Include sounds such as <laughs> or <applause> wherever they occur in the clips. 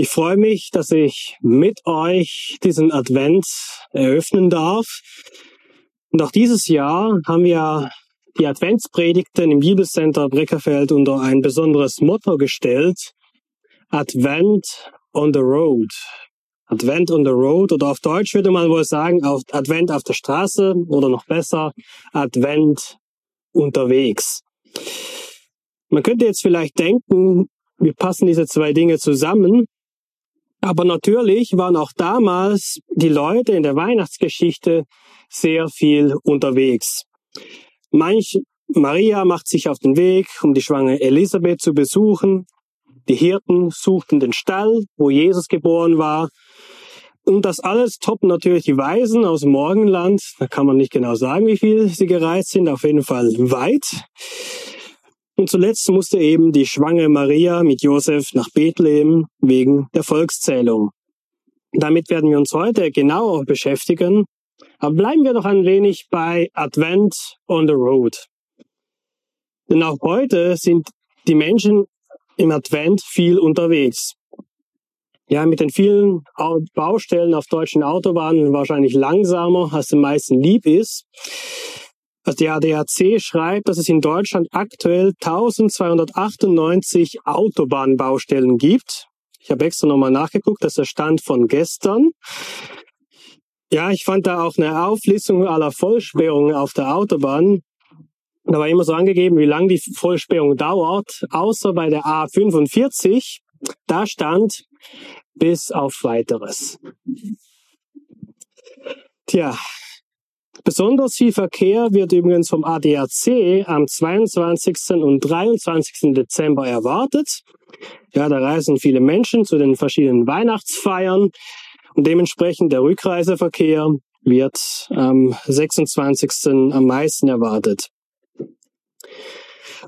Ich freue mich, dass ich mit euch diesen Advent eröffnen darf. Und auch dieses Jahr haben wir die Adventspredigten im Bibelcenter Breckerfeld unter ein besonderes Motto gestellt. Advent on the Road. Advent on the Road oder auf Deutsch würde man wohl sagen, auf Advent auf der Straße oder noch besser, Advent unterwegs. Man könnte jetzt vielleicht denken, wir passen diese zwei Dinge zusammen, aber natürlich waren auch damals die Leute in der Weihnachtsgeschichte sehr viel unterwegs. Manch Maria macht sich auf den Weg, um die schwangere Elisabeth zu besuchen. Die Hirten suchten den Stall, wo Jesus geboren war. Und das alles toppen natürlich die Weisen aus dem Morgenland. Da kann man nicht genau sagen, wie viel sie gereist sind. Auf jeden Fall weit. Und zuletzt musste eben die schwangere Maria mit Josef nach Bethlehem wegen der Volkszählung. Damit werden wir uns heute genauer beschäftigen. Aber bleiben wir doch ein wenig bei Advent on the Road. Denn auch heute sind die Menschen im Advent viel unterwegs. Ja, mit den vielen Baustellen auf deutschen Autobahnen wahrscheinlich langsamer, als den meisten lieb ist. Also der ADAC schreibt, dass es in Deutschland aktuell 1298 Autobahnbaustellen gibt. Ich habe extra nochmal nachgeguckt, das ist der Stand von gestern. Ja, ich fand da auch eine Auflistung aller Vollsperrungen auf der Autobahn. Da war immer so angegeben, wie lange die Vollsperrung dauert, außer bei der A45. Da stand bis auf weiteres. Tja, Besonders viel Verkehr wird übrigens vom ADAC am 22. und 23. Dezember erwartet. Ja, da reisen viele Menschen zu den verschiedenen Weihnachtsfeiern und dementsprechend der Rückreiseverkehr wird am 26. am meisten erwartet.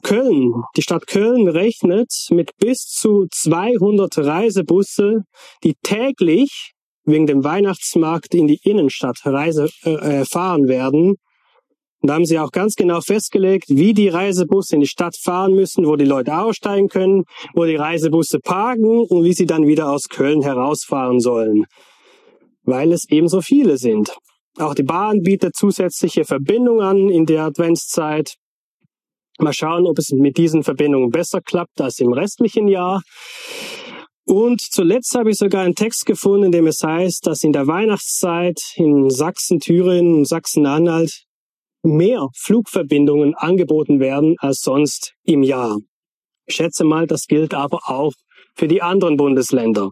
Köln, die Stadt Köln rechnet mit bis zu 200 Reisebusse, die täglich wegen dem Weihnachtsmarkt in die Innenstadt Reise äh, äh, fahren werden. Und da haben sie auch ganz genau festgelegt, wie die Reisebusse in die Stadt fahren müssen, wo die Leute aussteigen können, wo die Reisebusse parken und wie sie dann wieder aus Köln herausfahren sollen. Weil es eben so viele sind. Auch die Bahn bietet zusätzliche Verbindungen an in der Adventszeit. Mal schauen, ob es mit diesen Verbindungen besser klappt als im restlichen Jahr. Und zuletzt habe ich sogar einen Text gefunden, in dem es heißt, dass in der Weihnachtszeit in Sachsen, Thüringen und Sachsen-Anhalt mehr Flugverbindungen angeboten werden als sonst im Jahr. Ich schätze mal, das gilt aber auch für die anderen Bundesländer.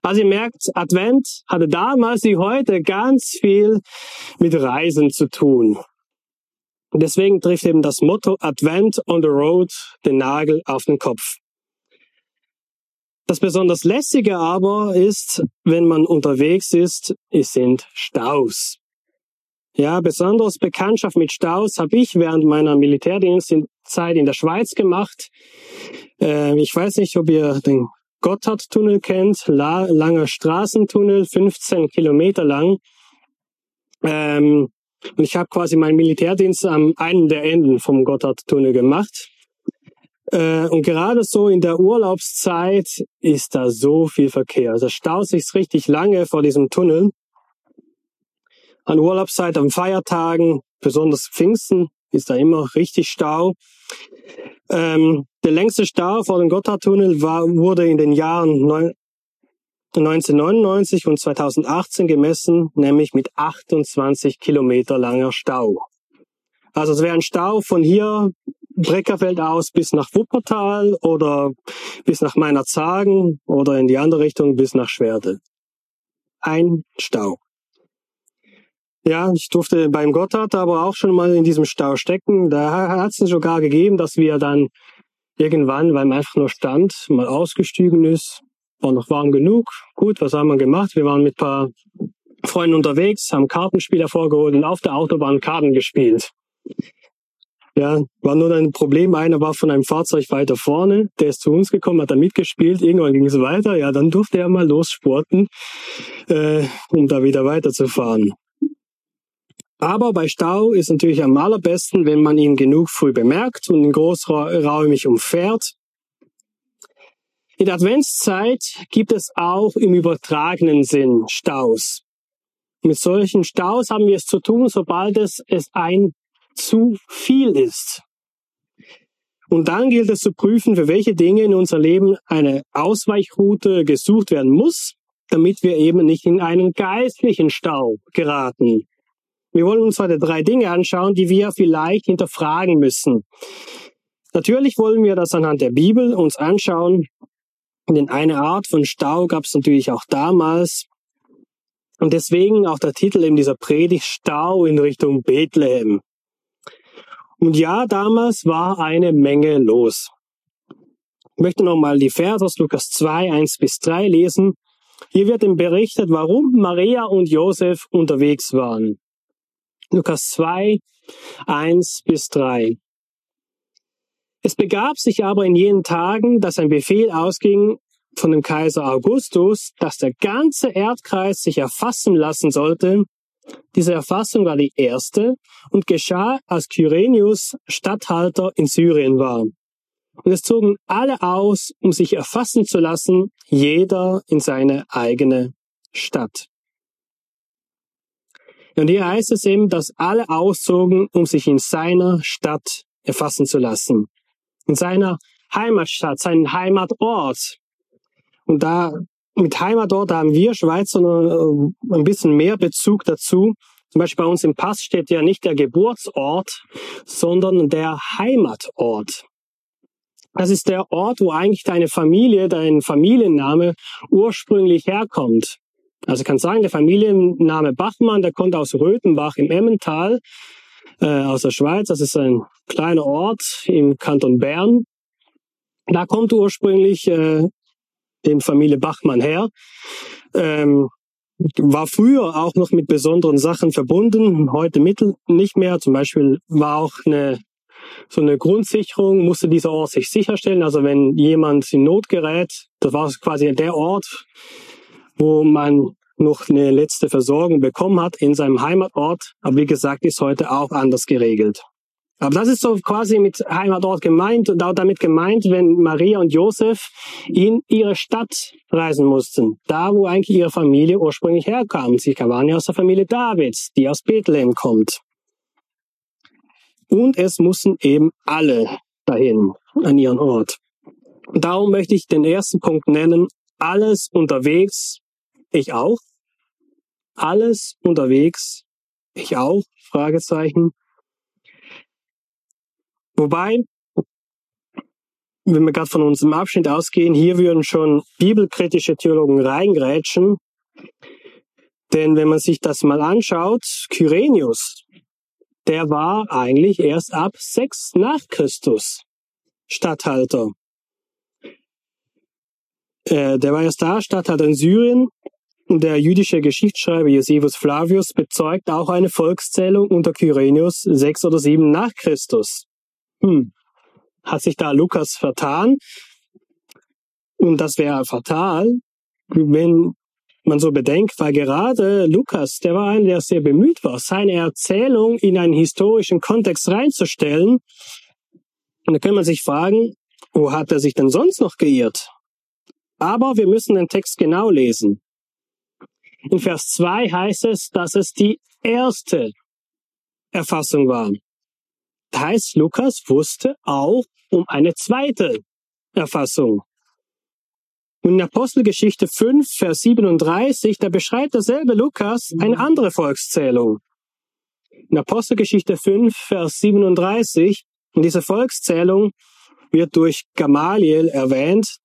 Also ihr merkt, Advent hatte damals wie heute ganz viel mit Reisen zu tun. Deswegen trifft eben das Motto Advent on the Road den Nagel auf den Kopf. Das besonders lässige aber ist, wenn man unterwegs ist, es sind Staus. Ja, besonders Bekanntschaft mit Staus habe ich während meiner Militärdienstzeit in der Schweiz gemacht. Äh, ich weiß nicht, ob ihr den Gotthardtunnel kennt, La langer Straßentunnel, 15 Kilometer lang. Ähm, und ich habe quasi meinen Militärdienst am einen der Enden vom Gotthardtunnel gemacht. Äh, und gerade so in der Urlaubszeit ist da so viel Verkehr. Also staut sich richtig lange vor diesem Tunnel. An Urlaubszeit, an Feiertagen, besonders Pfingsten, ist da immer richtig Stau. Ähm, der längste Stau vor dem Gotthardtunnel war, wurde in den Jahren 1999 und 2018 gemessen, nämlich mit 28 Kilometer langer Stau. Also es wäre ein Stau von hier Breckerfeld aus bis nach Wuppertal oder bis nach Meinerzagen oder in die andere Richtung bis nach Schwerde. Ein Stau. Ja, ich durfte beim Gotthard aber auch schon mal in diesem Stau stecken. Da hat es sogar gegeben, dass wir dann irgendwann, weil man einfach nur stand, mal ausgestiegen ist. War noch warm genug. Gut, was haben wir gemacht? Wir waren mit paar Freunden unterwegs, haben Kartenspiel hervorgeholt und auf der Autobahn Karten gespielt. Ja, war nur ein Problem. Einer war von einem Fahrzeug weiter vorne, der ist zu uns gekommen, hat da mitgespielt, irgendwann ging es weiter. Ja, dann durfte er mal lossporten, äh, um da wieder weiterzufahren. Aber bei Stau ist natürlich am allerbesten, wenn man ihn genug früh bemerkt und ihn großräumig umfährt. In der Adventszeit gibt es auch im übertragenen Sinn Staus. Mit solchen Staus haben wir es zu tun, sobald es, es ein zu viel ist. Und dann gilt es zu prüfen, für welche Dinge in unser Leben eine Ausweichroute gesucht werden muss, damit wir eben nicht in einen geistlichen Stau geraten. Wir wollen uns heute drei Dinge anschauen, die wir vielleicht hinterfragen müssen. Natürlich wollen wir das anhand der Bibel uns anschauen, denn eine Art von Stau gab es natürlich auch damals. Und deswegen auch der Titel in dieser Predigt Stau in Richtung Bethlehem. Und ja, damals war eine Menge los. Ich möchte nochmal die Verse aus Lukas 2, 1 bis 3 lesen. Hier wird ihm berichtet, warum Maria und Josef unterwegs waren. Lukas 2, 1 bis 3. Es begab sich aber in jenen Tagen, dass ein Befehl ausging von dem Kaiser Augustus, dass der ganze Erdkreis sich erfassen lassen sollte. Diese Erfassung war die erste und geschah, als Kyrenius Statthalter in Syrien war. Und es zogen alle aus, um sich erfassen zu lassen, jeder in seine eigene Stadt. Und hier heißt es eben, dass alle auszogen, um sich in seiner Stadt erfassen zu lassen. In seiner Heimatstadt, seinen Heimatort. Und da mit Heimatort haben wir Schweizer äh, ein bisschen mehr Bezug dazu. Zum Beispiel bei uns im Pass steht ja nicht der Geburtsort, sondern der Heimatort. Das ist der Ort, wo eigentlich deine Familie, dein Familienname ursprünglich herkommt. Also kann sagen, der Familienname Bachmann, der kommt aus Röthenbach im Emmental, äh, aus der Schweiz. Das ist ein kleiner Ort im Kanton Bern. Da kommt ursprünglich äh, die Familie Bachmann her. Ähm, war früher auch noch mit besonderen Sachen verbunden, heute mittel nicht mehr. Zum Beispiel war auch eine so eine Grundsicherung musste dieser Ort sich sicherstellen. Also wenn jemand in Not gerät, das war quasi der Ort, wo man noch eine letzte Versorgung bekommen hat in seinem Heimatort. Aber wie gesagt, ist heute auch anders geregelt. Aber das ist so quasi mit Heimatort gemeint damit gemeint, wenn Maria und Josef in ihre Stadt reisen mussten. Da, wo eigentlich ihre Familie ursprünglich herkam. Sie waren ja aus der Familie Davids, die aus Bethlehem kommt. Und es mussten eben alle dahin, an ihren Ort. Darum möchte ich den ersten Punkt nennen. Alles unterwegs, ich auch. Alles unterwegs, ich auch, Fragezeichen. Wobei, wenn wir gerade von unserem Abschnitt ausgehen, hier würden schon bibelkritische Theologen reingrätschen. Denn wenn man sich das mal anschaut, Kyrenius, der war eigentlich erst ab 6 nach Christus Statthalter. Äh, der war erst da, Statthalter in Syrien. Und der jüdische Geschichtsschreiber Josephus Flavius bezeugt auch eine Volkszählung unter Kyrenius 6 oder 7 nach Christus. Hm. Hat sich da Lukas vertan? Und das wäre fatal, wenn man so bedenkt, weil gerade Lukas, der war einer, der sehr bemüht war, seine Erzählung in einen historischen Kontext reinzustellen. Und da kann man sich fragen, wo hat er sich denn sonst noch geirrt? Aber wir müssen den Text genau lesen. In Vers 2 heißt es, dass es die erste Erfassung war. Das heißt, Lukas wusste auch um eine zweite Erfassung. Und in Apostelgeschichte 5, Vers 37, da beschreibt derselbe Lukas eine andere Volkszählung. In Apostelgeschichte 5, Vers 37, in dieser Volkszählung wird durch Gamaliel erwähnt,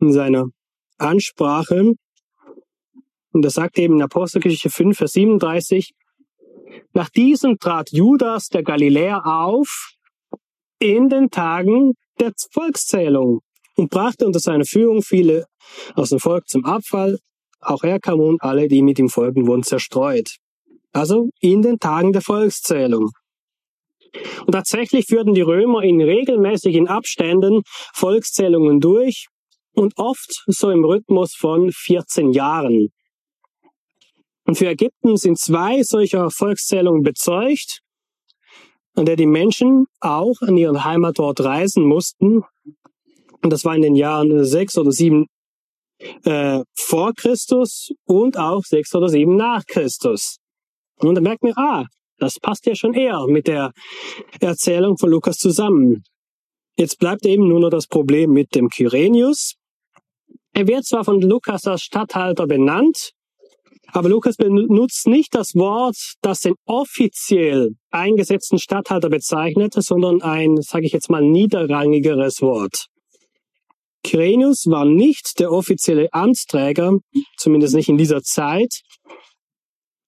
in seiner Ansprache, und er sagt eben in Apostelgeschichte 5, Vers 37, nach diesem trat Judas der Galiläer auf in den Tagen der Volkszählung und brachte unter seiner Führung viele aus dem Volk zum Abfall. Auch er kam und alle, die mit ihm folgen, wurden zerstreut. Also in den Tagen der Volkszählung. Und tatsächlich führten die Römer in regelmäßigen Abständen Volkszählungen durch und oft so im Rhythmus von 14 Jahren. Und für Ägypten sind zwei solcher Volkszählungen bezeugt, an der die Menschen auch an ihren Heimatort reisen mussten, Und das war in den Jahren sechs oder sieben äh, vor Christus und auch sechs oder sieben nach Christus. Und dann merkt man, ah, das passt ja schon eher mit der Erzählung von Lukas zusammen. Jetzt bleibt eben nur noch das Problem mit dem Kyrenius. Er wird zwar von Lukas als Statthalter benannt, aber Lukas benutzt nicht das Wort, das den offiziell eingesetzten Statthalter bezeichnet, sondern ein, sage ich jetzt mal, niederrangigeres Wort. Kyrenius war nicht der offizielle Amtsträger, zumindest nicht in dieser Zeit.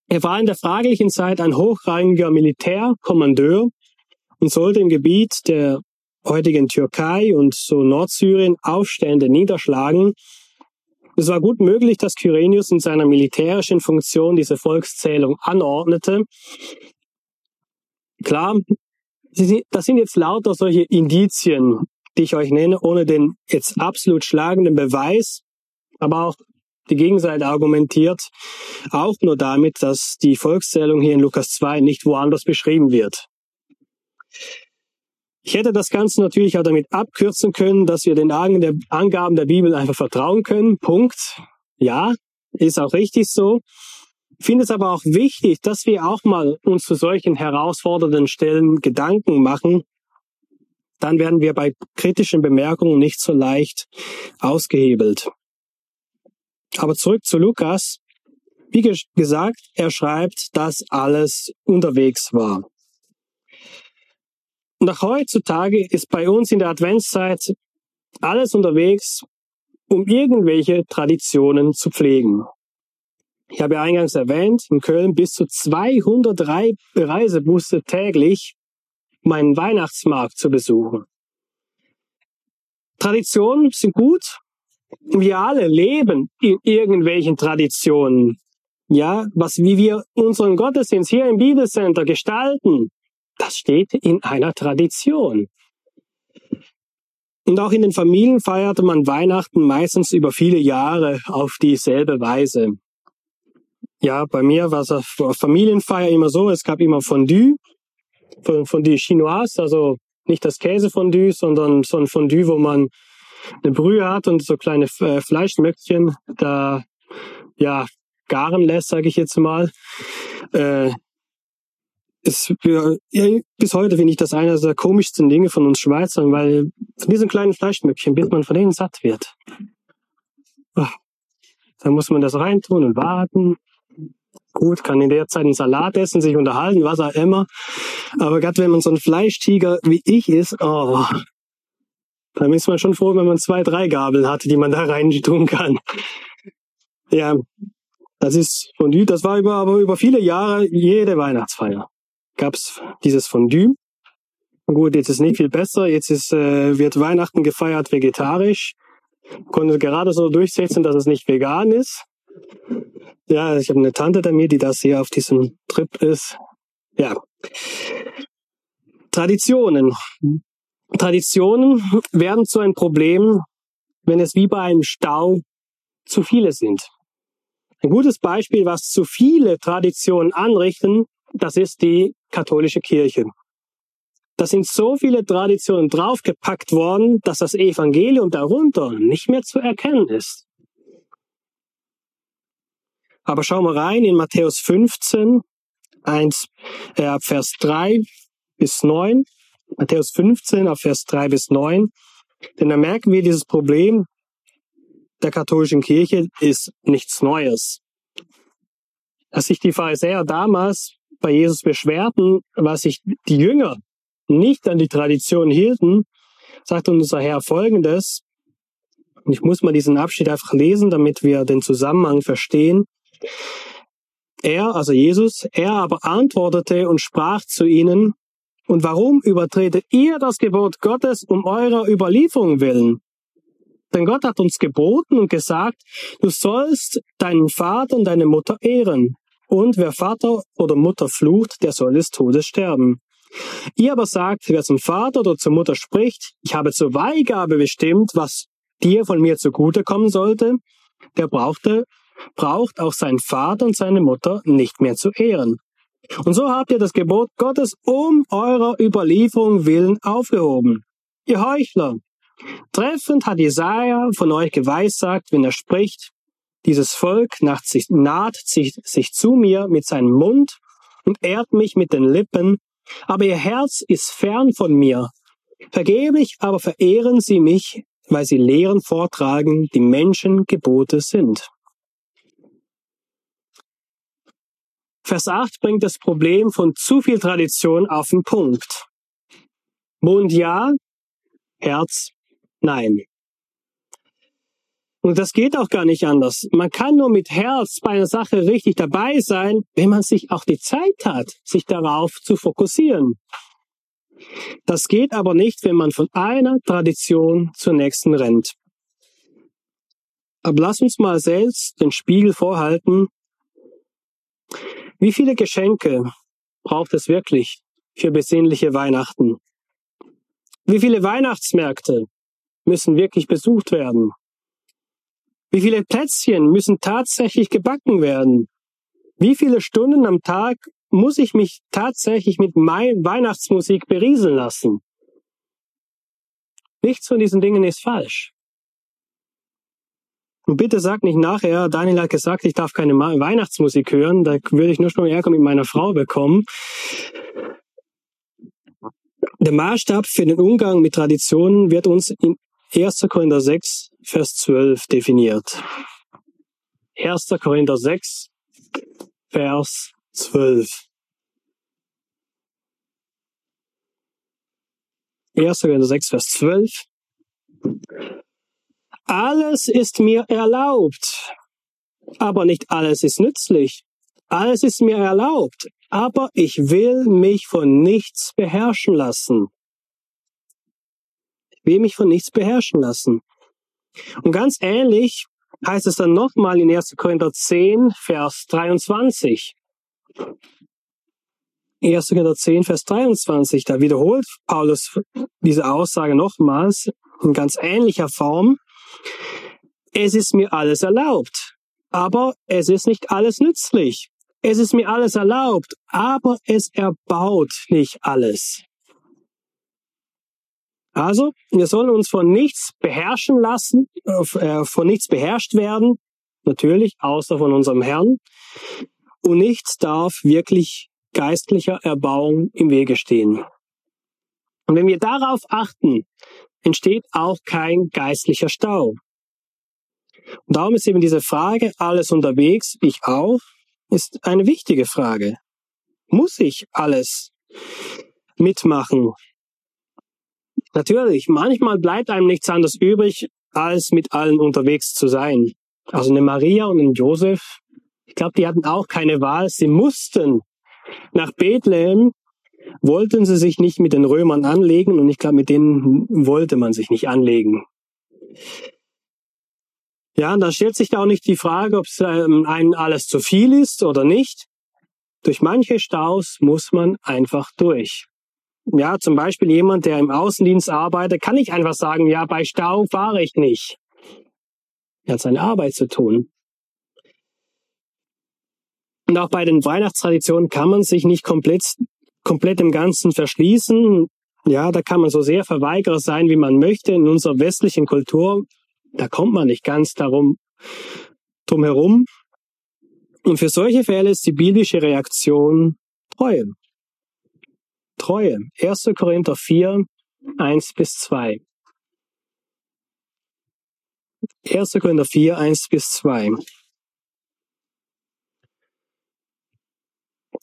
Er war in der fraglichen Zeit ein hochrangiger Militärkommandeur und sollte im Gebiet der heutigen Türkei und so Nordsyrien Aufstände niederschlagen. Es war gut möglich, dass Kyrenius in seiner militärischen Funktion diese Volkszählung anordnete. Klar, das sind jetzt lauter solche Indizien, die ich euch nenne, ohne den jetzt absolut schlagenden Beweis, aber auch die Gegenseite argumentiert auch nur damit, dass die Volkszählung hier in Lukas 2 nicht woanders beschrieben wird. Ich hätte das Ganze natürlich auch damit abkürzen können, dass wir den Angaben der Bibel einfach vertrauen können. Punkt. Ja, ist auch richtig so. Ich finde es aber auch wichtig, dass wir auch mal uns zu solchen herausfordernden Stellen Gedanken machen. Dann werden wir bei kritischen Bemerkungen nicht so leicht ausgehebelt. Aber zurück zu Lukas. Wie gesagt, er schreibt, dass alles unterwegs war. Und auch heutzutage ist bei uns in der Adventszeit alles unterwegs, um irgendwelche Traditionen zu pflegen. Ich habe ja eingangs erwähnt, in Köln bis zu 203 Reisebusse täglich, um einen Weihnachtsmarkt zu besuchen. Traditionen sind gut. Wir alle leben in irgendwelchen Traditionen. Ja, was, wie wir unseren Gottesdienst hier im Bibelcenter gestalten, das steht in einer Tradition. Und auch in den Familien feierte man Weihnachten meistens über viele Jahre auf dieselbe Weise. Ja, bei mir war es auf Familienfeier immer so, es gab immer Fondue, Fondue Chinoise, also nicht das Käsefondue, sondern so ein Fondue, wo man eine Brühe hat und so kleine äh, Fleischmöckchen da ja garen lässt, sage ich jetzt mal. Äh, ist für, ja, bis heute finde ich das einer der komischsten Dinge von uns Schweizern, weil von diesen kleinen Fleischmöckchen, bis man von denen satt wird. Ah, dann muss man das reintun und warten. Gut, kann in der Zeit einen Salat essen, sich unterhalten, was auch immer. Aber gerade wenn man so ein Fleischtiger wie ich ist, oh, dann ist man schon froh, wenn man zwei, drei Gabeln hat, die man da rein tun kann. Ja, das ist Fondue, das war über, aber über viele Jahre jede Weihnachtsfeier gab's dieses Fondue. Gut, jetzt ist nicht viel besser. Jetzt ist, äh, wird Weihnachten gefeiert vegetarisch. Konnte gerade so durchsetzen, dass es nicht vegan ist. Ja, ich habe eine Tante da mir, die das hier auf diesem Trip ist. Ja. Traditionen. Traditionen werden zu einem Problem, wenn es wie bei einem Stau zu viele sind. Ein gutes Beispiel, was zu viele Traditionen anrichten, das ist die katholische Kirche. Da sind so viele Traditionen draufgepackt worden, dass das Evangelium darunter nicht mehr zu erkennen ist. Aber schauen wir rein in Matthäus 15, 1, äh, Vers 3 bis 9. Matthäus 15, ab Vers 3 bis 9. Denn da merken wir, dieses Problem der katholischen Kirche ist nichts Neues. Dass sich die Pharisäer damals bei Jesus beschwerten, was sich die Jünger nicht an die Tradition hielten, sagt unser Herr Folgendes. Und ich muss mal diesen Abschnitt einfach lesen, damit wir den Zusammenhang verstehen. Er, also Jesus, er aber antwortete und sprach zu ihnen, und warum übertretet ihr das Gebot Gottes um eurer Überlieferung willen? Denn Gott hat uns geboten und gesagt, du sollst deinen Vater und deine Mutter ehren. Und wer Vater oder Mutter flucht, der soll des Todes sterben. Ihr aber sagt, wer zum Vater oder zur Mutter spricht, ich habe zur Weihgabe bestimmt, was dir von mir zugute kommen sollte, der brauchte, braucht auch seinen Vater und seine Mutter nicht mehr zu ehren. Und so habt ihr das Gebot Gottes um eurer Überlieferung willen aufgehoben. Ihr Heuchler, Treffend hat Jesaja von euch geweissagt, wenn er spricht, dieses Volk naht sich, naht sich, sich zu mir mit seinem Mund und ehrt mich mit den Lippen, aber ihr Herz ist fern von mir. Vergeblich aber verehren sie mich, weil sie Lehren vortragen, die Menschen Gebote sind. Vers 8 bringt das Problem von zu viel Tradition auf den Punkt. Mund ja, Herz nein. Und das geht auch gar nicht anders. Man kann nur mit Herz bei einer Sache richtig dabei sein, wenn man sich auch die Zeit hat, sich darauf zu fokussieren. Das geht aber nicht, wenn man von einer Tradition zur nächsten rennt. Aber lass uns mal selbst den Spiegel vorhalten. Wie viele Geschenke braucht es wirklich für besinnliche Weihnachten? Wie viele Weihnachtsmärkte müssen wirklich besucht werden? Wie viele Plätzchen müssen tatsächlich gebacken werden? Wie viele Stunden am Tag muss ich mich tatsächlich mit Weihnachtsmusik berieseln lassen? Nichts von diesen Dingen ist falsch. Und bitte sag nicht nachher, Daniel hat gesagt, ich darf keine Weihnachtsmusik hören, da würde ich nur schon Ärger mit meiner Frau bekommen. Der Maßstab für den Umgang mit Traditionen wird uns in 1. Korinther 6, Vers 12 definiert. 1. Korinther 6, Vers 12. 1. Korinther 6, Vers 12. Alles ist mir erlaubt, aber nicht alles ist nützlich. Alles ist mir erlaubt, aber ich will mich von nichts beherrschen lassen. Ich will mich von nichts beherrschen lassen. Und ganz ähnlich heißt es dann nochmal in 1. Korinther 10, Vers 23. 1. Korinther 10, Vers 23, da wiederholt Paulus diese Aussage nochmals in ganz ähnlicher Form. Es ist mir alles erlaubt, aber es ist nicht alles nützlich. Es ist mir alles erlaubt, aber es erbaut nicht alles. Also, wir sollen uns von nichts beherrschen lassen, äh, von nichts beherrscht werden, natürlich, außer von unserem Herrn. Und nichts darf wirklich geistlicher Erbauung im Wege stehen. Und wenn wir darauf achten, entsteht auch kein geistlicher Stau. Und darum ist eben diese Frage, alles unterwegs, ich auch, ist eine wichtige Frage. Muss ich alles mitmachen? Natürlich, manchmal bleibt einem nichts anderes übrig, als mit allen unterwegs zu sein. Also eine Maria und ein Josef, ich glaube, die hatten auch keine Wahl. Sie mussten nach Bethlehem, wollten sie sich nicht mit den Römern anlegen und ich glaube, mit denen wollte man sich nicht anlegen. Ja, da stellt sich da auch nicht die Frage, ob es ähm, einem alles zu viel ist oder nicht. Durch manche Staus muss man einfach durch. Ja, zum Beispiel jemand, der im Außendienst arbeitet, kann nicht einfach sagen, ja, bei Stau fahre ich nicht. Er hat seine Arbeit zu tun. Und auch bei den Weihnachtstraditionen kann man sich nicht komplett, komplett im Ganzen verschließen. Ja, da kann man so sehr Verweigerer sein, wie man möchte. In unserer westlichen Kultur da kommt man nicht ganz darum drum herum. Und für solche Fälle ist die biblische Reaktion Treue. Treue. 1. Korinther 4, 1 bis 2. 1. Korinther 4, 1 bis 2.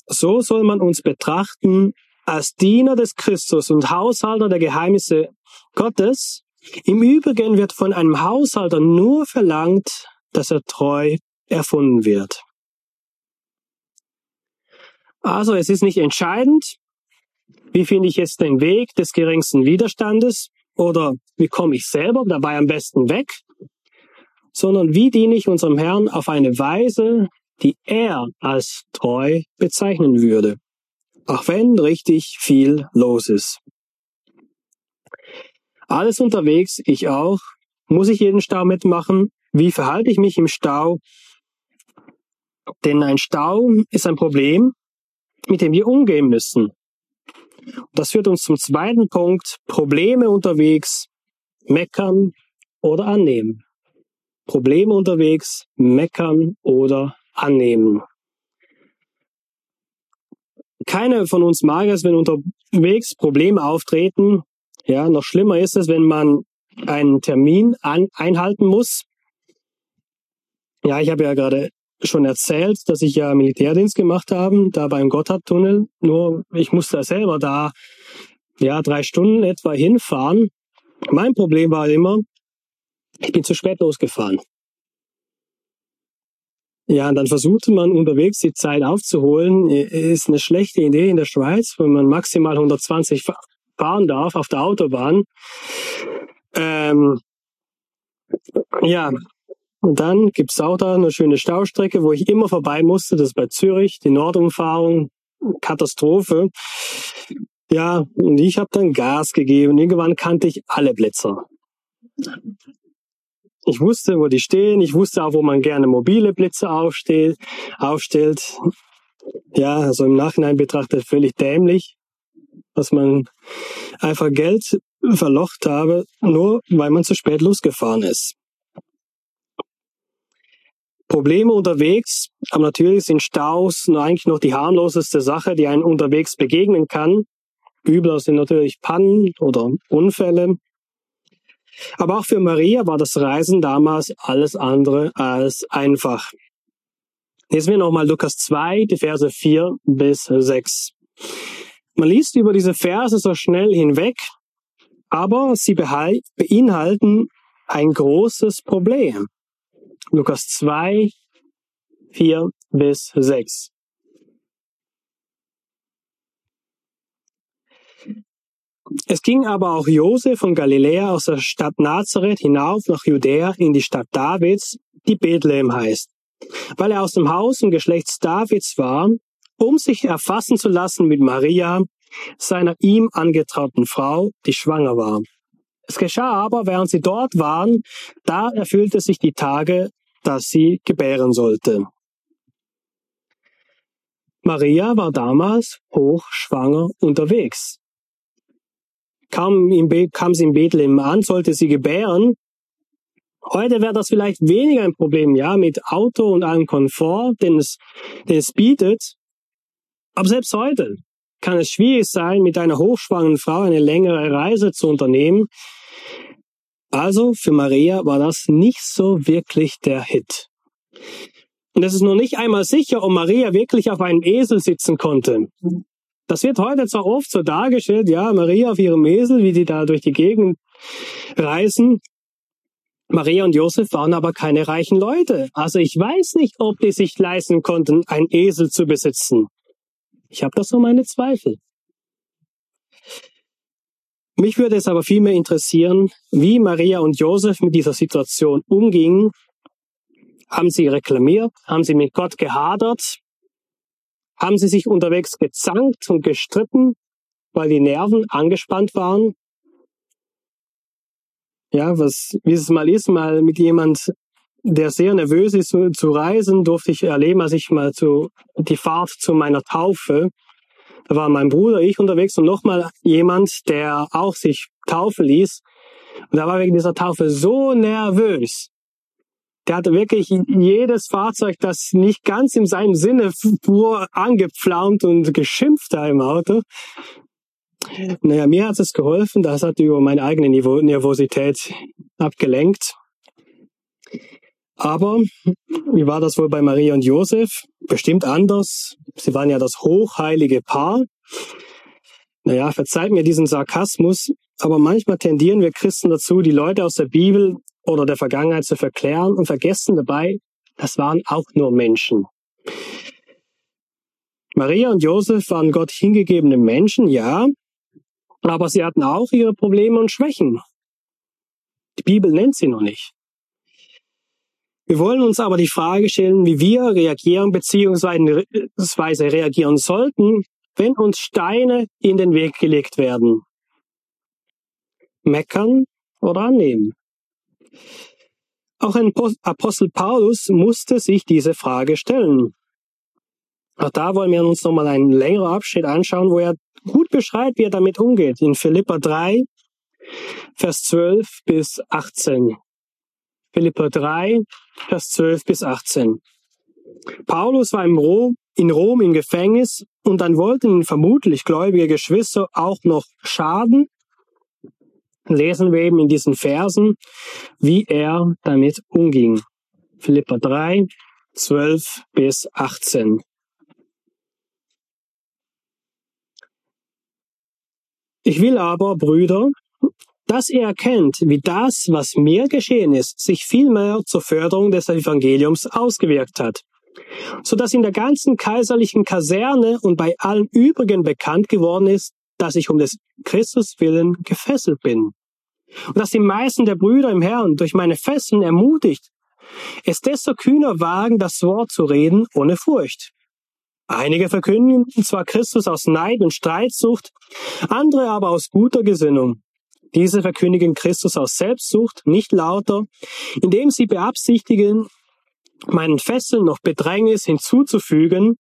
So soll man uns betrachten als Diener des Christus und Haushalter der Geheimnisse Gottes, im Übrigen wird von einem Haushalter nur verlangt, dass er treu erfunden wird. Also es ist nicht entscheidend, wie finde ich jetzt den Weg des geringsten Widerstandes oder wie komme ich selber dabei am besten weg, sondern wie diene ich unserem Herrn auf eine Weise, die er als treu bezeichnen würde, auch wenn richtig viel los ist. Alles unterwegs, ich auch. Muss ich jeden Stau mitmachen? Wie verhalte ich mich im Stau? Denn ein Stau ist ein Problem, mit dem wir umgehen müssen. Das führt uns zum zweiten Punkt, Probleme unterwegs meckern oder annehmen. Probleme unterwegs, meckern oder annehmen. Keiner von uns mag es, wenn unterwegs Probleme auftreten. Ja, noch schlimmer ist es, wenn man einen Termin an, einhalten muss. Ja, ich habe ja gerade schon erzählt, dass ich ja Militärdienst gemacht habe, da beim Gotthardtunnel. Nur ich musste selber da ja drei Stunden etwa hinfahren. Mein Problem war immer, ich bin zu spät losgefahren. Ja, und dann versuchte man unterwegs die Zeit aufzuholen. Ist eine schlechte Idee in der Schweiz, wenn man maximal 120 fahren darf auf der Autobahn. Ähm, ja, und dann gibt's auch da eine schöne Staustrecke, wo ich immer vorbei musste. Das ist bei Zürich, die Nordumfahrung. Katastrophe. Ja, und ich habe dann Gas gegeben. Irgendwann kannte ich alle Blitzer. Ich wusste, wo die stehen. Ich wusste auch, wo man gerne mobile Blitze aufstellt. aufstellt. Ja, also im Nachhinein betrachtet völlig dämlich, dass man einfach Geld verlocht habe, nur weil man zu spät losgefahren ist. Probleme unterwegs, aber natürlich sind Staus nur eigentlich noch die harmloseste Sache, die einen unterwegs begegnen kann. Übler sind natürlich Pannen oder Unfälle. Aber auch für Maria war das Reisen damals alles andere als einfach. Lesen wir nochmal Lukas 2, die Verse 4 bis 6. Man liest über diese Verse so schnell hinweg, aber sie beinhalten ein großes Problem. Lukas 2, 4 bis 6. Es ging aber auch Josef von Galiläa aus der Stadt Nazareth hinauf nach Judäa in die Stadt Davids, die Bethlehem heißt, weil er aus dem Haus und Geschlechts Davids war, um sich erfassen zu lassen mit Maria, seiner ihm angetrauten Frau, die schwanger war. Es geschah aber, während sie dort waren, da erfüllte sich die Tage, dass sie gebären sollte. Maria war damals hochschwanger unterwegs. Kam, kam sie in Bethlehem an, sollte sie gebären. Heute wäre das vielleicht weniger ein Problem, ja, mit Auto und allem Komfort, den es, den es bietet. Aber selbst heute kann es schwierig sein, mit einer hochschwangeren Frau eine längere Reise zu unternehmen. Also für Maria war das nicht so wirklich der Hit. Und es ist noch nicht einmal sicher, ob Maria wirklich auf einem Esel sitzen konnte. Das wird heute zwar oft so dargestellt, ja, Maria auf ihrem Esel, wie die da durch die Gegend reisen. Maria und Josef waren aber keine reichen Leute. Also ich weiß nicht, ob die sich leisten konnten, einen Esel zu besitzen. Ich habe da so meine Zweifel. Mich würde es aber vielmehr interessieren, wie Maria und Josef mit dieser Situation umgingen. Haben sie reklamiert? Haben sie mit Gott gehadert? Haben sie sich unterwegs gezankt und gestritten, weil die Nerven angespannt waren? Ja, was, wie es mal ist, mal mit jemand, der sehr nervös ist zu, reisen, durfte ich erleben, als ich mal zu, die Fahrt zu meiner Taufe, da war mein Bruder, ich unterwegs und nochmal jemand, der auch sich taufen ließ. Und da war wegen dieser Taufe so nervös, der hatte wirklich jedes Fahrzeug, das nicht ganz in seinem Sinne fuhr, angepflaumt und geschimpft da im Auto. Naja, mir hat es geholfen, das hat über meine eigene Nervosität abgelenkt. Aber wie war das wohl bei Maria und Josef? Bestimmt anders. Sie waren ja das hochheilige Paar. Naja, verzeiht mir diesen Sarkasmus, aber manchmal tendieren wir Christen dazu, die Leute aus der Bibel oder der Vergangenheit zu verklären und vergessen dabei, das waren auch nur Menschen. Maria und Josef waren Gott hingegebene Menschen, ja, aber sie hatten auch ihre Probleme und Schwächen. Die Bibel nennt sie noch nicht. Wir wollen uns aber die Frage stellen, wie wir reagieren bzw. reagieren sollten, wenn uns Steine in den Weg gelegt werden. Meckern oder annehmen. Auch ein Apostel Paulus musste sich diese Frage stellen. Auch da wollen wir uns nochmal einen längeren Abschnitt anschauen, wo er gut beschreibt, wie er damit umgeht. In Philippa 3, Vers 12 bis 18. Philippa 3, Vers 12 bis 18. Paulus war im Rom, in Rom im Gefängnis und dann wollten ihn vermutlich gläubige Geschwister auch noch schaden. Lesen wir eben in diesen Versen, wie er damit umging. Philippa 3, 12 bis 18. Ich will aber, Brüder, dass ihr erkennt, wie das, was mir geschehen ist, sich vielmehr zur Förderung des Evangeliums ausgewirkt hat, so dass in der ganzen kaiserlichen Kaserne und bei allen übrigen bekannt geworden ist, dass ich um des Christus willen gefesselt bin. Und dass die meisten der Brüder im Herrn durch meine Fesseln ermutigt, es desto kühner wagen, das Wort zu reden ohne Furcht. Einige verkündigen zwar Christus aus Neid und Streitsucht, andere aber aus guter Gesinnung. Diese verkündigen Christus aus Selbstsucht, nicht lauter, indem sie beabsichtigen, meinen Fesseln noch Bedrängnis hinzuzufügen,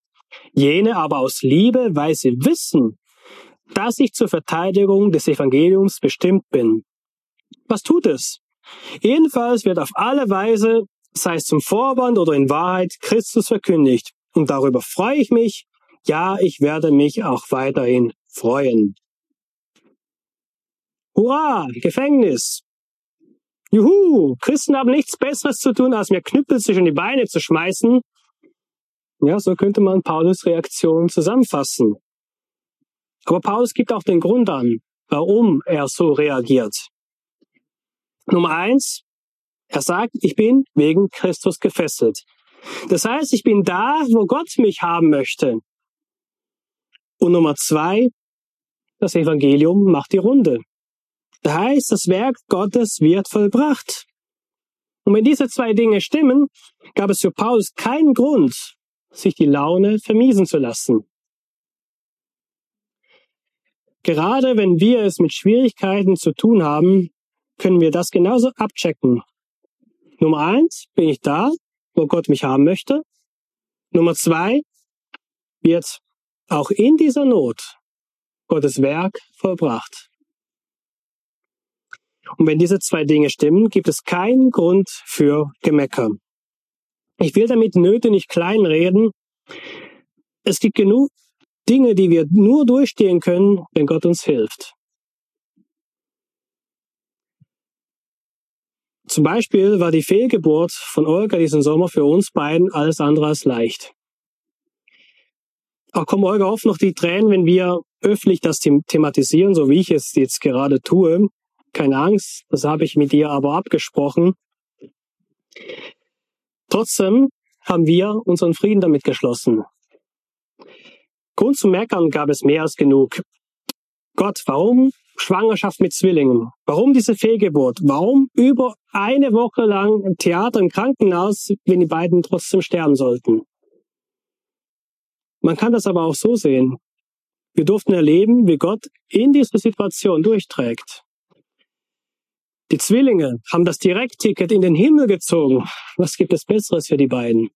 jene aber aus Liebe, weil sie wissen, dass ich zur Verteidigung des Evangeliums bestimmt bin. Was tut es? Jedenfalls wird auf alle Weise, sei es zum Vorwand oder in Wahrheit, Christus verkündigt. Und darüber freue ich mich. Ja, ich werde mich auch weiterhin freuen. Hurra, Gefängnis. Juhu, Christen haben nichts Besseres zu tun, als mir Knüppel zwischen die Beine zu schmeißen. Ja, so könnte man Paulus Reaktion zusammenfassen. Aber Paulus gibt auch den Grund an, warum er so reagiert. Nummer eins, er sagt, ich bin wegen Christus gefesselt. Das heißt, ich bin da, wo Gott mich haben möchte. Und Nummer zwei, das Evangelium macht die Runde. Das heißt, das Werk Gottes wird vollbracht. Und wenn diese zwei Dinge stimmen, gab es für Paulus keinen Grund, sich die Laune vermiesen zu lassen. Gerade wenn wir es mit Schwierigkeiten zu tun haben, können wir das genauso abchecken. Nummer eins, bin ich da, wo Gott mich haben möchte? Nummer zwei, wird auch in dieser Not Gottes Werk vollbracht. Und wenn diese zwei Dinge stimmen, gibt es keinen Grund für Gemecker. Ich will damit Nöte nicht kleinreden. Es gibt genug Dinge, die wir nur durchstehen können, wenn Gott uns hilft. Zum Beispiel war die Fehlgeburt von Olga diesen Sommer für uns beiden alles andere als leicht. Auch kommen Olga oft noch die Tränen, wenn wir öffentlich das thematisieren, so wie ich es jetzt gerade tue keine Angst, das habe ich mit ihr aber abgesprochen. Trotzdem haben wir unseren Frieden damit geschlossen. Grund zu meckern gab es mehr als genug. Gott, warum Schwangerschaft mit Zwillingen? Warum diese Fehlgeburt? Warum über eine Woche lang Theater im Krankenhaus, wenn die beiden trotzdem sterben sollten? Man kann das aber auch so sehen. Wir durften erleben, wie Gott in dieser Situation durchträgt. Die Zwillinge haben das Direktticket in den Himmel gezogen. Was gibt es Besseres für die beiden?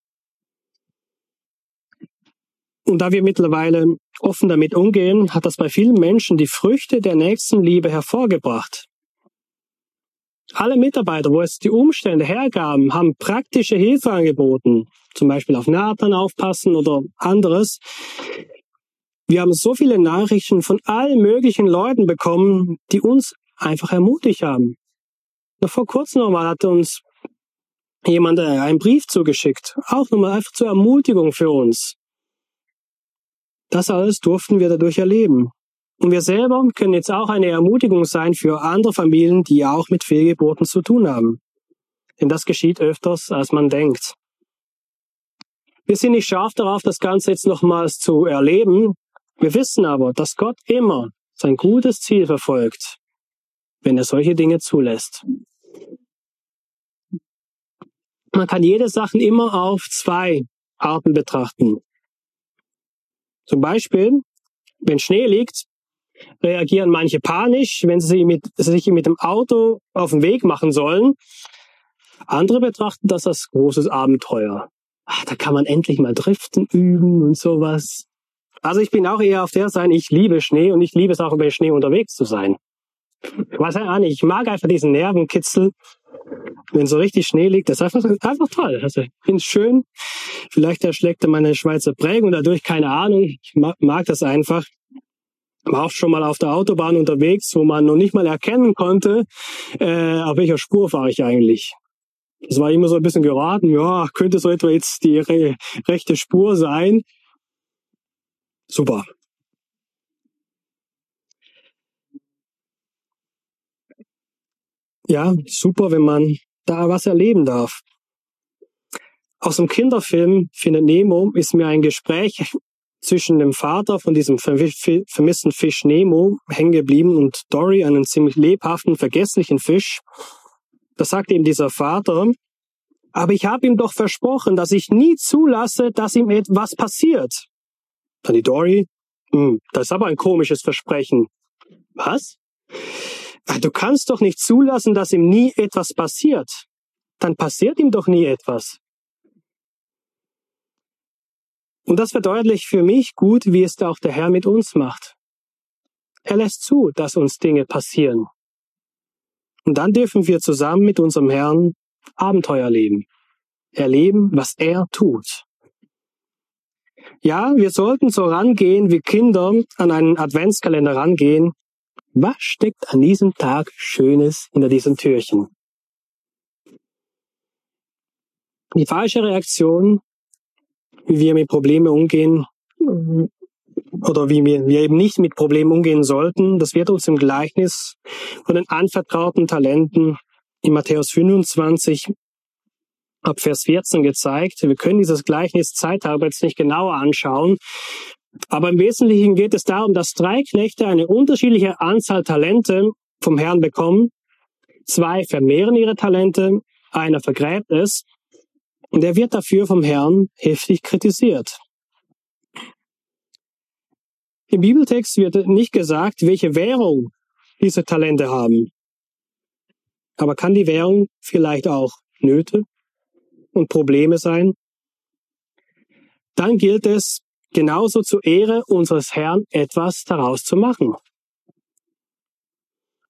Und da wir mittlerweile offen damit umgehen, hat das bei vielen Menschen die Früchte der Nächstenliebe hervorgebracht. Alle Mitarbeiter, wo es die Umstände hergaben, haben praktische Hilfe angeboten, zum Beispiel auf Nathan aufpassen oder anderes. Wir haben so viele Nachrichten von allen möglichen Leuten bekommen, die uns einfach ermutigt haben. Noch vor kurzem nochmal hat uns jemand äh, einen Brief zugeschickt. Auch nochmal einfach zur Ermutigung für uns. Das alles durften wir dadurch erleben. Und wir selber können jetzt auch eine Ermutigung sein für andere Familien, die auch mit Fehlgeburten zu tun haben. Denn das geschieht öfters, als man denkt. Wir sind nicht scharf darauf, das Ganze jetzt nochmals zu erleben. Wir wissen aber, dass Gott immer sein gutes Ziel verfolgt, wenn er solche Dinge zulässt. Man kann jede Sache immer auf zwei Arten betrachten. Zum Beispiel, wenn Schnee liegt, reagieren manche panisch, wenn sie mit, sich mit dem Auto auf den Weg machen sollen. Andere betrachten das als großes Abenteuer. Ach, da kann man endlich mal Driften üben und sowas. Also ich bin auch eher auf der Seite, ich liebe Schnee und ich liebe es auch, über Schnee unterwegs zu sein. Ich weiß nicht, ich mag einfach diesen Nervenkitzel. Wenn so richtig Schnee liegt, das ist einfach, einfach toll. Also, ich finde es schön. Vielleicht erschlägt er meine Schweizer Prägung dadurch, keine Ahnung. Ich mag, mag das einfach. War auch schon mal auf der Autobahn unterwegs, wo man noch nicht mal erkennen konnte, äh, auf welcher Spur fahre ich eigentlich. Das war immer so ein bisschen geraten, ja, könnte so etwa jetzt die re rechte Spur sein. Super. Ja, super, wenn man da was erleben darf. Aus dem Kinderfilm Findet Nemo ist mir ein Gespräch <laughs> zwischen dem Vater von diesem vermissten Fisch Nemo hängen geblieben und Dory, einen ziemlich lebhaften, vergesslichen Fisch. Da sagt ihm dieser Vater, aber ich habe ihm doch versprochen, dass ich nie zulasse, dass ihm etwas passiert. Dann die Dory, hm, das ist aber ein komisches Versprechen. Was? Du kannst doch nicht zulassen, dass ihm nie etwas passiert. Dann passiert ihm doch nie etwas. Und das verdeutlicht für mich gut, wie es auch der Herr mit uns macht. Er lässt zu, dass uns Dinge passieren. Und dann dürfen wir zusammen mit unserem Herrn Abenteuer leben. Erleben, was er tut. Ja, wir sollten so rangehen, wie Kinder an einen Adventskalender rangehen. Was steckt an diesem Tag Schönes hinter diesem Türchen? Die falsche Reaktion, wie wir mit Problemen umgehen, oder wie wir, wir eben nicht mit Problemen umgehen sollten, das wird uns im Gleichnis von den anvertrauten Talenten in Matthäus 25 ab Vers 14 gezeigt. Wir können dieses Gleichnis zeithalber jetzt nicht genauer anschauen. Aber im Wesentlichen geht es darum, dass drei Knechte eine unterschiedliche Anzahl Talente vom Herrn bekommen. Zwei vermehren ihre Talente, einer vergräbt es. Und er wird dafür vom Herrn heftig kritisiert. Im Bibeltext wird nicht gesagt, welche Währung diese Talente haben. Aber kann die Währung vielleicht auch Nöte und Probleme sein? Dann gilt es, genauso zur Ehre unseres Herrn etwas daraus zu machen.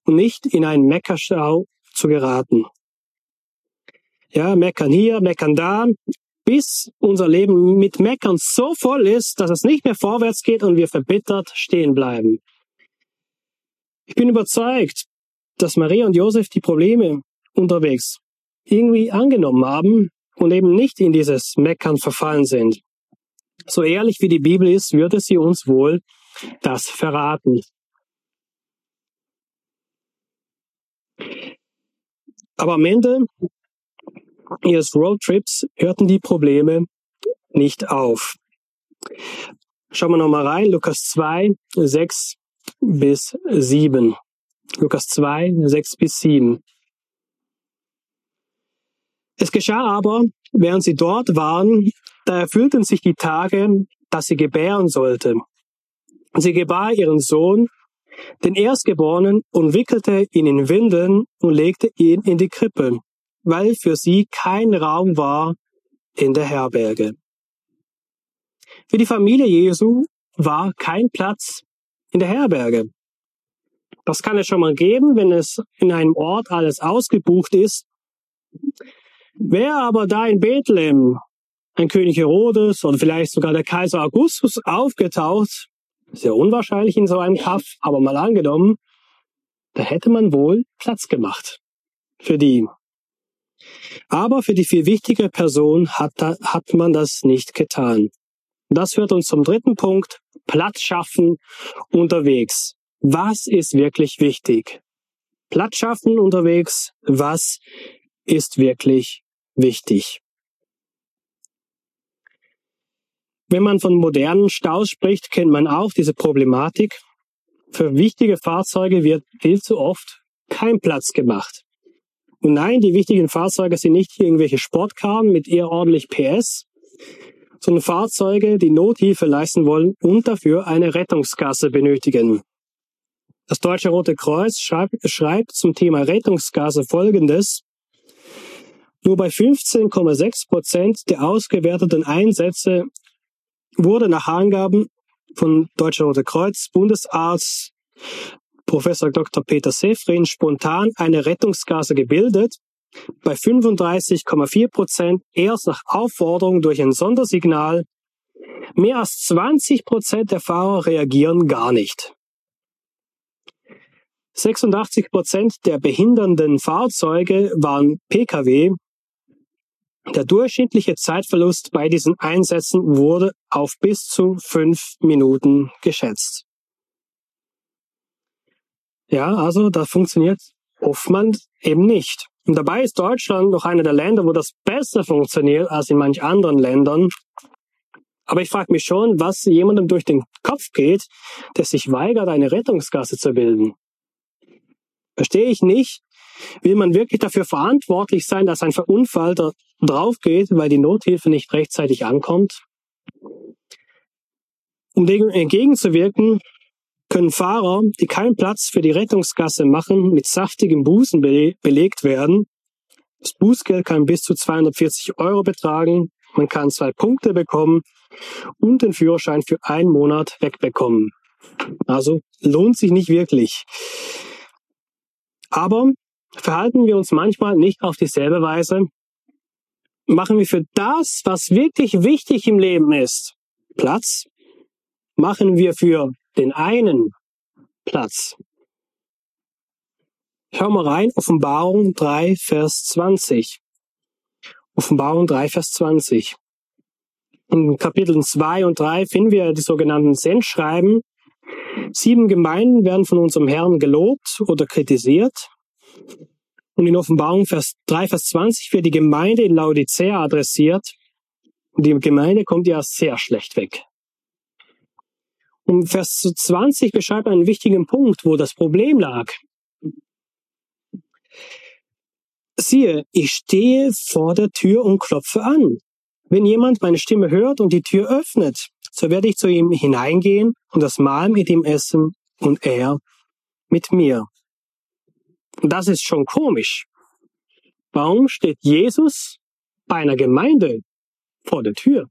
Und nicht in einen Meckerschau zu geraten. Ja, meckern hier, meckern da, bis unser Leben mit Meckern so voll ist, dass es nicht mehr vorwärts geht und wir verbittert stehen bleiben. Ich bin überzeugt, dass Maria und Josef die Probleme unterwegs irgendwie angenommen haben und eben nicht in dieses Meckern verfallen sind. So ehrlich wie die Bibel ist, würde sie uns wohl das verraten. Aber am Ende ihres Roadtrips hörten die Probleme nicht auf. Schauen wir nochmal rein, Lukas 2, 6 bis 7. Lukas 2, 6 bis 7. Es geschah aber, während sie dort waren, da erfüllten sich die Tage, dass sie gebären sollte. Sie gebar ihren Sohn, den Erstgeborenen, und wickelte ihn in Windeln und legte ihn in die Krippe, weil für sie kein Raum war in der Herberge. Für die Familie Jesu war kein Platz in der Herberge. Das kann es schon mal geben, wenn es in einem Ort alles ausgebucht ist. Wäre aber da in Bethlehem ein König Herodes oder vielleicht sogar der Kaiser Augustus aufgetaucht, sehr unwahrscheinlich in so einem Kaff, aber mal angenommen, da hätte man wohl Platz gemacht für die. Aber für die viel wichtige Person hat, hat man das nicht getan. Das führt uns zum dritten Punkt, Platz schaffen unterwegs. Was ist wirklich wichtig? Platz schaffen unterwegs. Was ist wirklich wichtig? Wenn man von modernen Staus spricht, kennt man auch diese Problematik. Für wichtige Fahrzeuge wird viel zu oft kein Platz gemacht. Und nein, die wichtigen Fahrzeuge sind nicht irgendwelche Sportkarren mit eher ordentlich PS, sondern Fahrzeuge, die Nothilfe leisten wollen und dafür eine Rettungsgasse benötigen. Das Deutsche Rote Kreuz schreibt, schreibt zum Thema Rettungsgase Folgendes. Nur bei 15,6 Prozent der ausgewerteten Einsätze wurde nach Angaben von Deutscher Rote Kreuz Bundesarzt Professor Dr. Peter Sefrin spontan eine Rettungsgase gebildet, bei 35,4 Prozent erst nach Aufforderung durch ein Sondersignal. Mehr als 20 Prozent der Fahrer reagieren gar nicht. 86 Prozent der behindernden Fahrzeuge waren Pkw. Der durchschnittliche Zeitverlust bei diesen Einsätzen wurde auf bis zu fünf Minuten geschätzt. Ja, also das funktioniert oftmals eben nicht. Und dabei ist Deutschland noch einer der Länder, wo das besser funktioniert als in manch anderen Ländern. Aber ich frage mich schon, was jemandem durch den Kopf geht, der sich weigert, eine Rettungsgasse zu bilden. Verstehe ich nicht. Will man wirklich dafür verantwortlich sein, dass ein Verunfallter draufgeht, weil die Nothilfe nicht rechtzeitig ankommt? Um dem entgegenzuwirken, können Fahrer, die keinen Platz für die Rettungsgasse machen, mit saftigem Bußen be belegt werden. Das Bußgeld kann bis zu 240 Euro betragen. Man kann zwei Punkte bekommen und den Führerschein für einen Monat wegbekommen. Also lohnt sich nicht wirklich. Aber verhalten wir uns manchmal nicht auf dieselbe Weise? Machen wir für das, was wirklich wichtig im Leben ist, Platz? Machen wir für den einen Platz. Schau mal rein, Offenbarung 3, Vers 20. Offenbarung 3, Vers 20. In Kapiteln 2 und 3 finden wir die sogenannten Sendschreiben. Sieben Gemeinden werden von unserem Herrn gelobt oder kritisiert. Und in Offenbarung Vers 3, Vers 20 wird die Gemeinde in Laodicea adressiert. Und die Gemeinde kommt ja sehr schlecht weg. Und Vers 20 beschreibt einen wichtigen Punkt, wo das Problem lag. Siehe, ich stehe vor der Tür und klopfe an. Wenn jemand meine Stimme hört und die Tür öffnet, so werde ich zu ihm hineingehen und das Mahl mit ihm essen und er mit mir. Das ist schon komisch. Warum steht Jesus bei einer Gemeinde vor der Tür?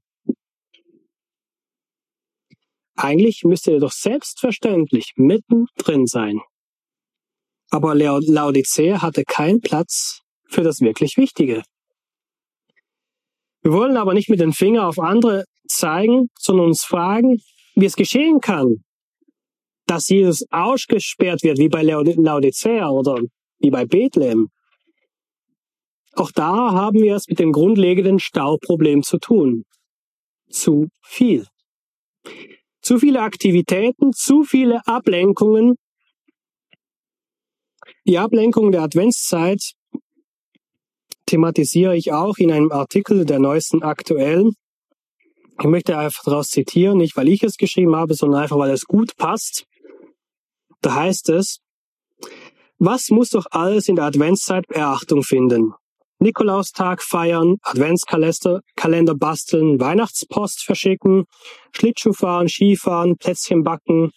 Eigentlich müsste er doch selbstverständlich mittendrin sein. Aber Laodicea hatte keinen Platz für das wirklich Wichtige. Wir wollen aber nicht mit dem Finger auf andere zeigen, sondern uns fragen, wie es geschehen kann, dass Jesus ausgesperrt wird, wie bei Laodicea oder wie bei Bethlehem. Auch da haben wir es mit dem grundlegenden Stauproblem zu tun. Zu viel. Zu viele Aktivitäten, zu viele Ablenkungen. Die Ablenkung der Adventszeit thematisiere ich auch in einem Artikel der neuesten aktuellen. Ich möchte einfach daraus zitieren, nicht weil ich es geschrieben habe, sondern einfach weil es gut passt. Da heißt es, was muss doch alles in der Adventszeit Beachtung finden? Nikolaustag feiern, Adventskalender Kalender basteln, Weihnachtspost verschicken, Schlittschuh fahren, Skifahren, Plätzchen backen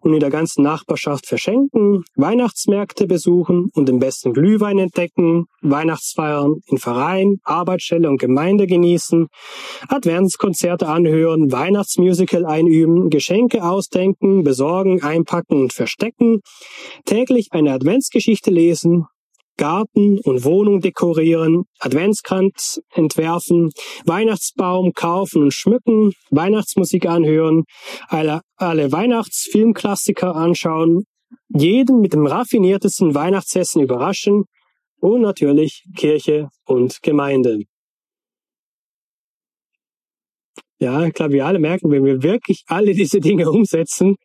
und in der ganzen Nachbarschaft verschenken, Weihnachtsmärkte besuchen und den besten Glühwein entdecken, Weihnachtsfeiern in Verein, Arbeitsstelle und Gemeinde genießen, Adventskonzerte anhören, Weihnachtsmusical einüben, Geschenke ausdenken, besorgen, einpacken und verstecken, täglich eine Adventsgeschichte lesen, Garten und Wohnung dekorieren, Adventskranz entwerfen, Weihnachtsbaum kaufen und schmücken, Weihnachtsmusik anhören, alle, alle Weihnachtsfilmklassiker anschauen, jeden mit dem raffiniertesten Weihnachtsessen überraschen und natürlich Kirche und Gemeinde. Ja, ich glaube, wir alle merken, wenn wir wirklich alle <laughs> diese Dinge umsetzen,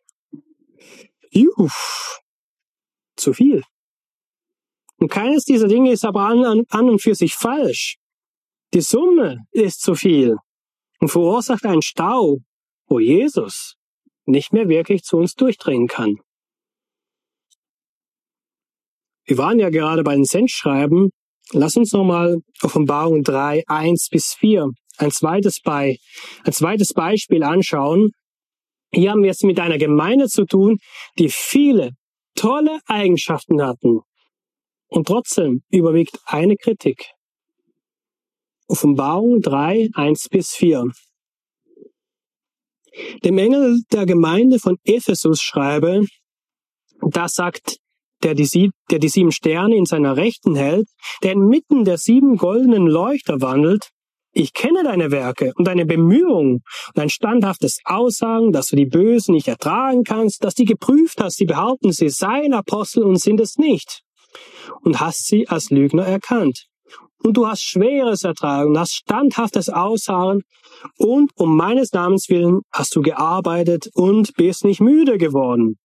juh, zu viel. Und keines dieser Dinge ist aber an, an, und für sich falsch. Die Summe ist zu viel und verursacht einen Stau, wo Jesus nicht mehr wirklich zu uns durchdringen kann. Wir waren ja gerade bei den Sendschreiben. Lass uns nochmal Offenbarung 3, 1 bis 4 ein zweites, Be ein zweites Beispiel anschauen. Hier haben wir es mit einer Gemeinde zu tun, die viele tolle Eigenschaften hatten, und trotzdem überwiegt eine Kritik. Offenbarung 3, 1 bis 4. Dem Engel der Gemeinde von Ephesus schreibe, Da sagt der die, der die sieben Sterne in seiner Rechten hält, der inmitten der sieben goldenen Leuchter wandelt, ich kenne deine Werke und deine Bemühungen und dein standhaftes Aussagen, dass du die Bösen nicht ertragen kannst, dass die geprüft hast, die behaupten, sie seien Apostel und sind es nicht. Und hast sie als Lügner erkannt. Und du hast Schweres ertragen hast standhaftes Aussagen und um meines Namens willen hast du gearbeitet und bist nicht müde geworden.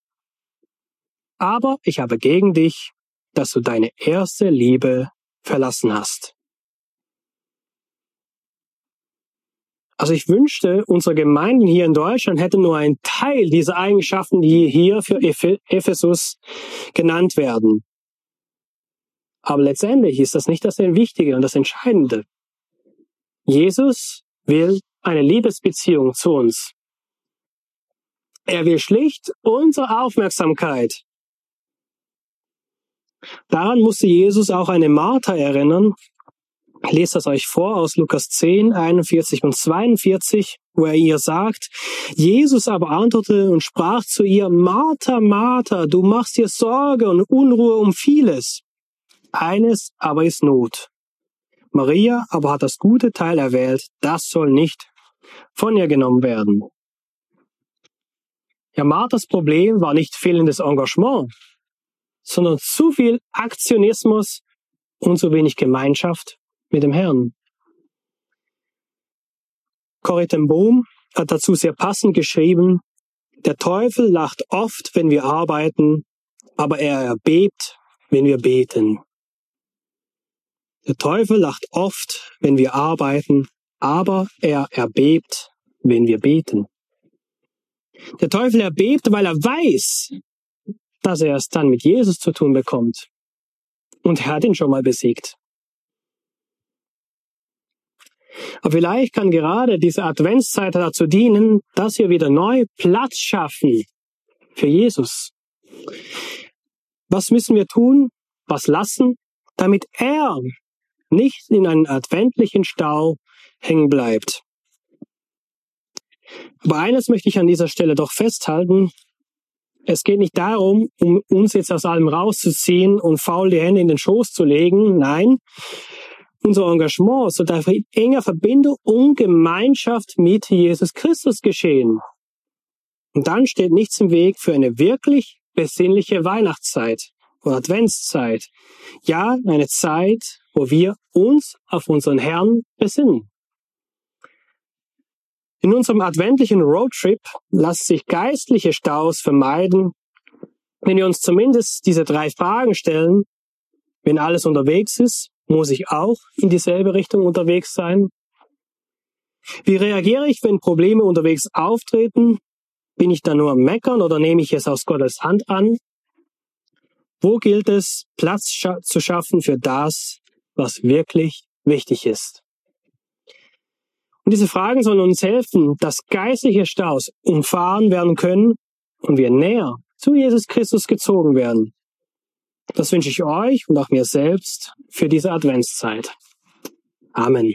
Aber ich habe gegen dich, dass du deine erste Liebe verlassen hast. Also ich wünschte, unsere Gemeinden hier in Deutschland hätten nur einen Teil dieser Eigenschaften, die hier für Ephesus genannt werden. Aber letztendlich ist das nicht das Wichtige und das Entscheidende. Jesus will eine Liebesbeziehung zu uns. Er will schlicht unsere Aufmerksamkeit. Daran musste Jesus auch eine Martha erinnern, ich lese das euch vor aus Lukas 10, 41 und 42, wo er ihr sagt, Jesus aber antwortete und sprach zu ihr, Martha, Martha, du machst dir Sorge und Unruhe um vieles. Eines aber ist Not. Maria aber hat das gute Teil erwählt, das soll nicht von ihr genommen werden. Ja, Marthas Problem war nicht fehlendes Engagement, sondern zu viel Aktionismus und zu wenig Gemeinschaft mit dem Herrn. Corrie ten Boom hat dazu sehr passend geschrieben, der Teufel lacht oft, wenn wir arbeiten, aber er erbebt, wenn wir beten. Der Teufel lacht oft, wenn wir arbeiten, aber er erbebt, wenn wir beten. Der Teufel erbebt, weil er weiß, dass er es dann mit Jesus zu tun bekommt. Und er hat ihn schon mal besiegt. Aber vielleicht kann gerade diese Adventszeit dazu dienen, dass wir wieder neu Platz schaffen für Jesus. Was müssen wir tun? Was lassen? Damit er nicht in einen adventlichen Stau hängen bleibt. Aber eines möchte ich an dieser Stelle doch festhalten. Es geht nicht darum, um uns jetzt aus allem rauszuziehen und faul die Hände in den Schoß zu legen. Nein, unser Engagement soll einfach in enger Verbindung und Gemeinschaft mit Jesus Christus geschehen. Und dann steht nichts im Weg für eine wirklich besinnliche Weihnachtszeit oder Adventszeit. Ja, eine Zeit, wo wir uns auf unseren Herrn besinnen. In unserem adventlichen Roadtrip lassen sich geistliche Staus vermeiden, wenn wir uns zumindest diese drei Fragen stellen, wenn alles unterwegs ist, muss ich auch in dieselbe Richtung unterwegs sein? Wie reagiere ich, wenn Probleme unterwegs auftreten? Bin ich da nur am Meckern oder nehme ich es aus Gottes Hand an? Wo gilt es, Platz scha zu schaffen für das, was wirklich wichtig ist? Und diese Fragen sollen uns helfen, dass geistliche Staus umfahren werden können und wir näher zu Jesus Christus gezogen werden. Das wünsche ich euch und auch mir selbst für diese Adventszeit. Amen.